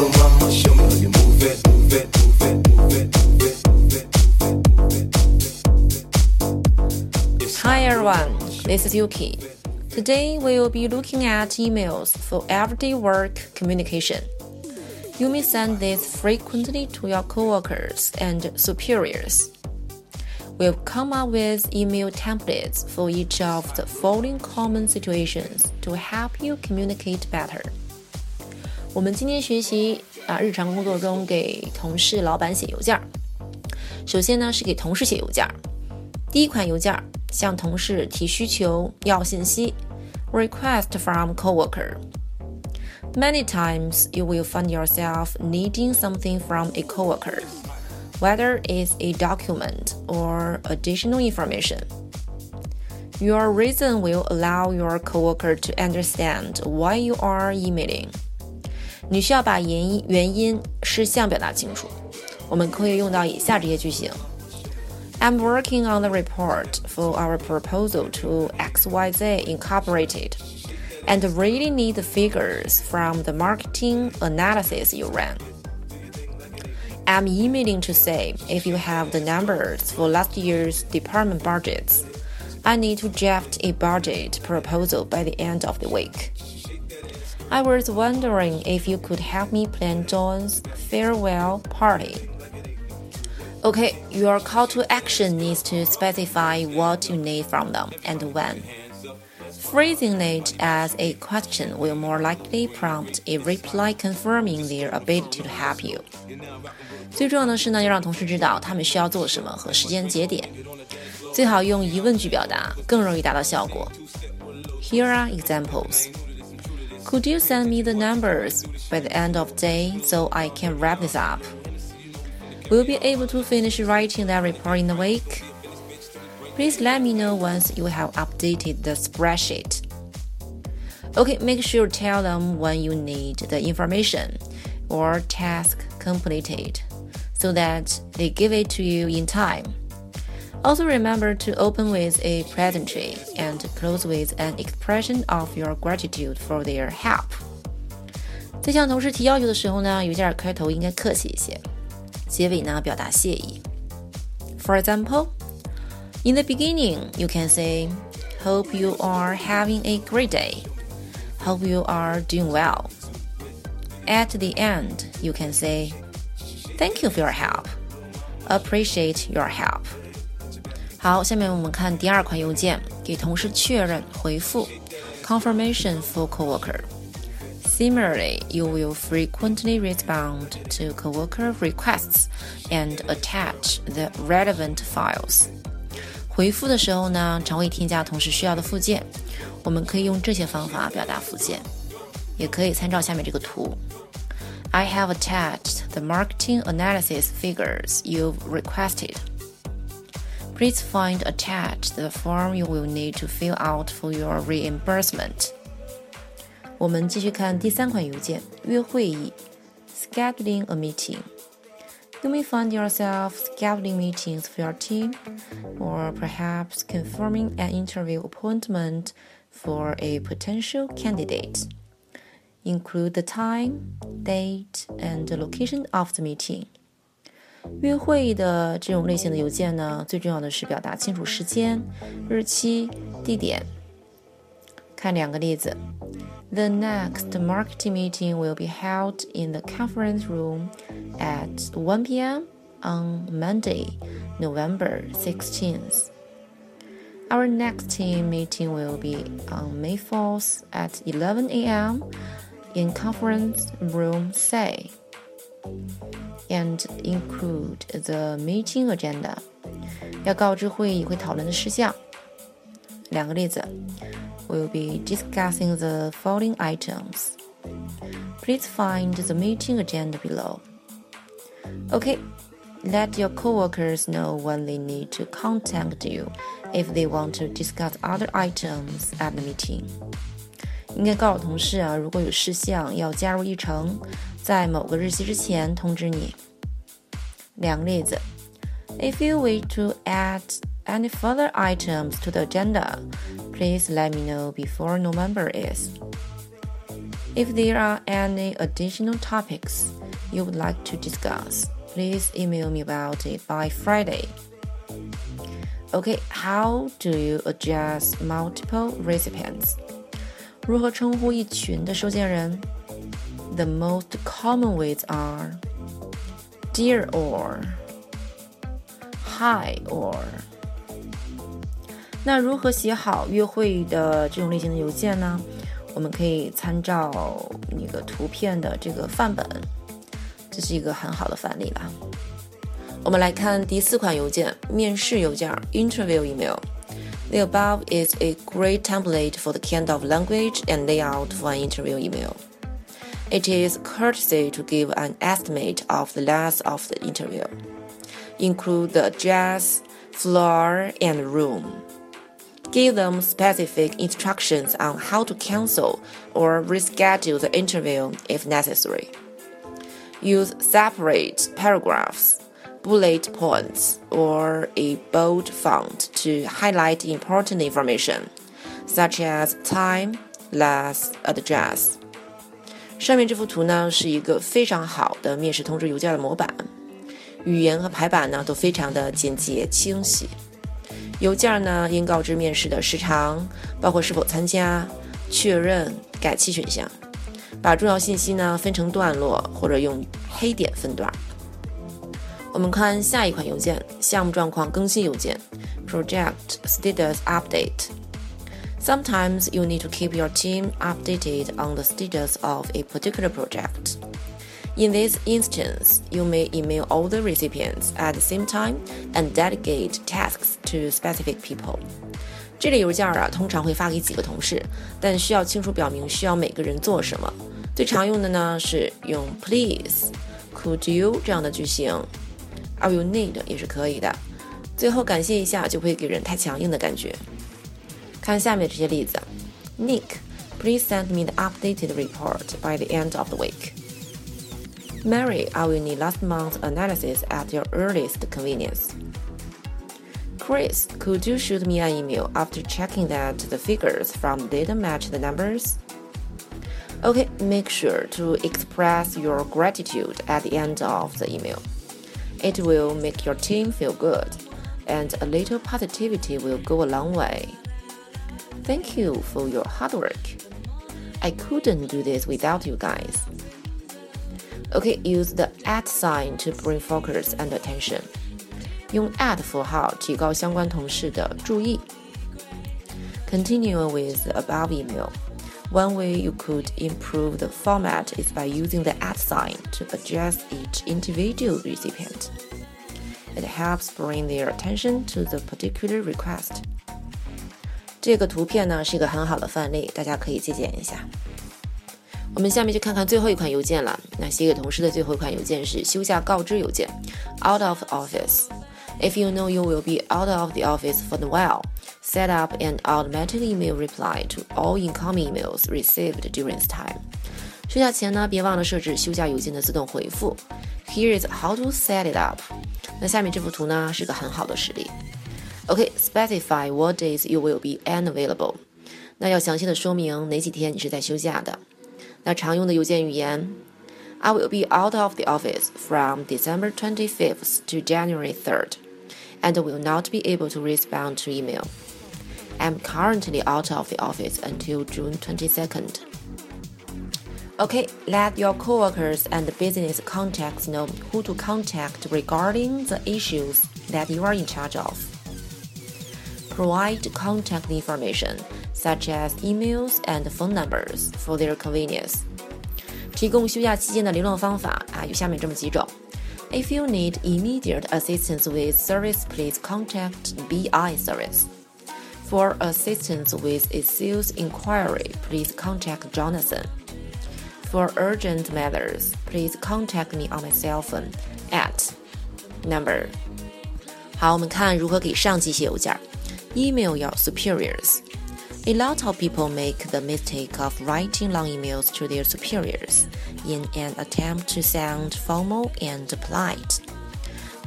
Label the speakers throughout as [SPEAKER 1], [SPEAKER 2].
[SPEAKER 1] Hi everyone, this is Yuki. Today we will be looking at emails for everyday work communication. You may send these frequently to your coworkers and superiors. We've come up with email templates for each of the following common situations to help you communicate better. 我们今天学习啊，日常工作中给同事、老板写邮件。首先呢，是给同事写邮件。第一款邮件向同事提需求、要信息，request from coworker。Many times you will find yourself needing something from a coworker whether it's a document or additional information. Your reason will allow your coworker to understand why you are emailing. 你需要把原因、原因、事项表达清楚。我们可以用到以下这些句型：I'm working on the report for our proposal to XYZ Incorporated, and really need the figures from the marketing analysis you ran. I'm emailing to say if you have the numbers for last year's department budgets. I need to draft a budget proposal by the end of the week. I was wondering if you could help me plan John's farewell party. Okay, your call to action needs to specify what you need from them and when. Phrasing it as a question will more likely prompt a reply confirming their ability to help you. 最重要的是呢，要让同事知道他们需要做什么和时间节点。最好用疑问句表达，更容易达到效果。Here are examples. Could you send me the numbers by the end of day so I can wrap this up? Will be able to finish writing that report in a week? Please let me know once you have updated the spreadsheet. Okay, make sure tell them when you need the information or task completed so that they give it to you in time. Also remember to open with a pleasantry and close with an expression of your gratitude for their help. 在向同事提要求的时候呢，邮件开头应该客气一些，结尾呢表达谢意。For example, in the beginning, you can say, "Hope you are having a great day. Hope you are doing well." At the end, you can say, Thank you for your help. Appreciate your help. 好，下面我们看第二款邮件，给同事确认回复，confirmation for coworker. Similarly, you will frequently respond to coworker requests and attach the relevant files. 回复的时候呢，常会添加同事需要的附件。我们可以用这些方法表达附件，也可以参照下面这个图。I have attached the marketing analysis figures you've requested. Please find attached the form you will need to fill out for your reimbursement. 我们继续看第三款邮件，约会议，scheduling a meeting. You may find yourself scheduling meetings for your team, or perhaps confirming an interview appointment for a potential candidate include the time, date, and the location of the meeting. 约会的这种类型的邮件呢，最重要的是表达清楚时间、日期、地点。看两个例子：The next marketing meeting will be held in the conference room at 1 p.m. on Monday, November 16th. Our next team meeting will be on May 4th at 11 a.m in conference room say and include the meeting agenda. 要告知会议会讨论的事项。两个例子，We'll be discussing the following items. Please find the meeting agenda below. Okay, let your coworkers know when they need to contact you if they want to discuss other items at the meeting. 应该告诉同事啊，如果有事项要加入议程，在某个日期之前通知你。两个例子：If you wish to add any further items to the agenda, please let me know before November is. If there are any additional topics you would like to discuss, please email me about it by Friday. Okay, how do you address multiple recipients? 如何称呼一群的收件人？The most common ways are dear or hi or。那如何写好约会的这种类型的邮件呢？我们可以参照那个图片的这个范本，这是一个很好的范例了。我们来看第四款邮件，面试邮件 （interview email）。The above is a great template for the kind of language and layout for an interview email. It is courtesy to give an estimate of the length of the interview, include the address, floor, and room. Give them specific instructions on how to cancel or reschedule the interview if necessary. Use separate paragraphs, bullet points or a bold font to highlight important information, such as time, last address. 上面这幅图呢是一个非常好的面试通知邮件的模板，语言和排版呢都非常的简洁清晰。邮件呢应告知面试的时长，包括是否参加、确认、改期选项，把重要信息呢分成段落或者用黑点分段。我们看下一款邮件：项目状况更新邮件 （Project Status Update）。Sometimes you need to keep your team updated on the status of a particular project. In this instance, you may email all the recipients at the same time and delegate tasks to specific people. 这类邮件啊，通常会发给几个同事，但需要清楚表明需要每个人做什么。最常用的呢是用 please、could you 这样的句型 ，I will need 也是可以的。最后感谢一下就不会给人太强硬的感觉。看下面这些例子：Nick, please send me the updated report by the end of the week. Mary, I will need last month's analysis at your earliest convenience. Chris, could you shoot me an email after checking that the figures from data match the numbers? Okay, make sure to express your gratitude at the end of the email. It will make your team feel good, and a little positivity will go a long way. Thank you for your hard work. I couldn't do this without you guys. Okay, use the at sign to bring focus and attention. 用 at 符号提高相关同事的注意。Continue with the above email. One way you could improve the format is by using the at sign to address each individual recipient. It helps bring their attention to the particular request. 这个图片呢是一个很好的范例，大家可以借鉴一下。我们下面就看看最后一款邮件了。那写给同事的最后一款邮件是休假告知邮件，out of office。 If you know you will be out of the office for a while, set up an automatic email reply to all incoming emails received during this time. 休假前呢，别忘了设置休假邮件的自动回复。Here is how to set it up。那下面这幅图呢是个很好的实例。OK, specify what days you will be unavailable。那要详细的说明哪几天你是在休假的。那常用的邮件语言，I will be out of the office from December 25th to January 3rd, and will not be able to respond to email. I'm currently out of the office until June 22nd. Okay, let your coworkers and business contacts know who to contact regarding the issues that you are in charge of. Provide contact information such as emails and phone numbers for their convenience. 提供休假期间的联络方法啊，有下面这么几种。 If you need immediate assistance with service, please contact BI service. For assistance with a sales inquiry, please contact Jonathan. For urgent matters, please contact me on my cell phone at number. 好，我们看如何给上级写邮件。Email your superiors. A lot of people make the mistake of writing long emails to their superiors in an attempt to sound formal and polite.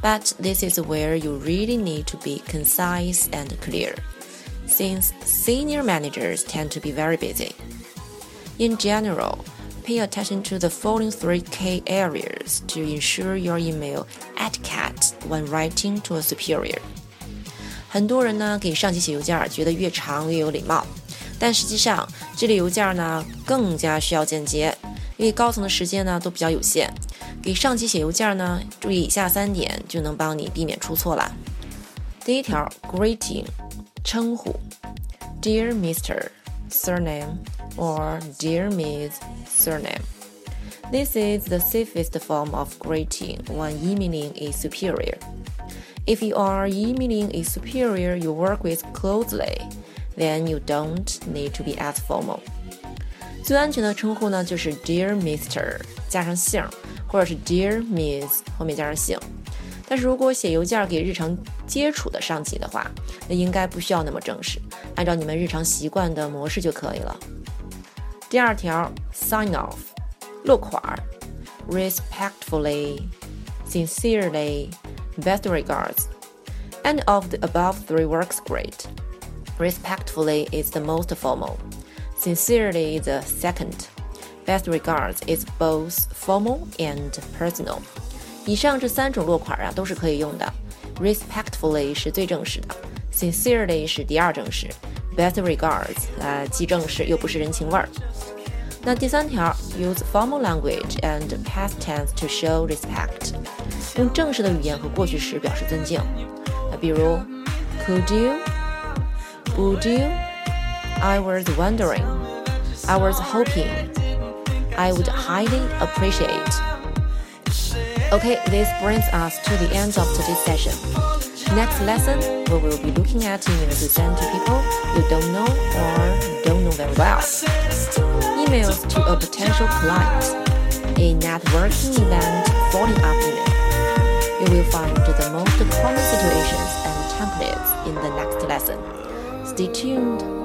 [SPEAKER 1] But this is where you really need to be concise and clear, since senior managers tend to be very busy. In general, pay attention to the following three key areas to ensure your email etiquette when writing to a superior. 很多人呢给上级写邮件，觉得越长越有礼貌，但实际上这类邮件呢更加需要简洁，因为高层的时间呢都比较有限。给上级写邮件呢，注意以下三点就能帮你避免出错啦。第一条，greeting，称呼，Dear Mr. Surname or Dear Ms. Surname. This is the safest form of greeting when emailing a superior. If you are emailing a superior you work with closely, then you don't need to be as formal. 最安全的称呼呢，就是 Dear Mr. 加上姓，或者是 Dear Ms. 后面加上姓。但是如果写邮件给日常接触的上级的话，那应该不需要那么正式，按照你们日常习惯的模式就可以了。第二条，sign off，落款，respectfully, sincerely, best regards. And of the above three works great. Respectfully is the most formal. Sincerely is the second. Best regards is both formal and personal. 以上这三种落款啊都是可以用的。Respectfully 是最正式的，Sincerely 是第二正式，Best regards 啊既正式又不是人情味儿。 那第三条，use formal language and past tense to show respect，用正式的语言和过去时表示尊敬。那比如，Could you？Would you？I was wondering. I was hoping. I would highly appreciate. Okay, this brings us to the end of today's session. Next lesson, we will be looking at emails to send to people you don't know or don't know very well. Emails to a potential client, a networking event following up email. You will find the most common situations and templates in the next lesson. Stay tuned.